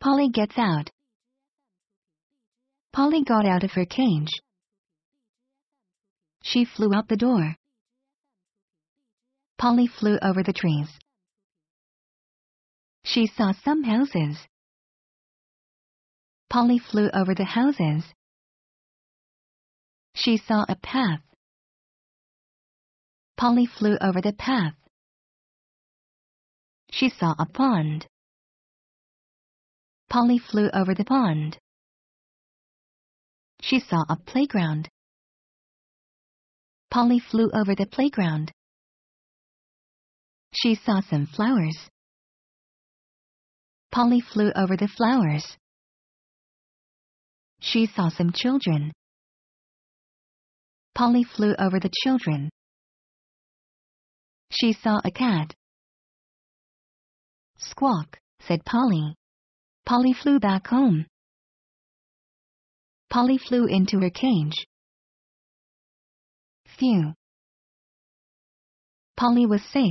Polly gets out. Polly got out of her cage. She flew out the door. Polly flew over the trees. She saw some houses. Polly flew over the houses. She saw a path. Polly flew over the path. She saw a pond. Polly flew over the pond. She saw a playground. Polly flew over the playground. She saw some flowers. Polly flew over the flowers. She saw some children. Polly flew over the children. She saw a cat. Squawk, said Polly. Polly flew back home. Polly flew into her cage. Phew. Polly was safe.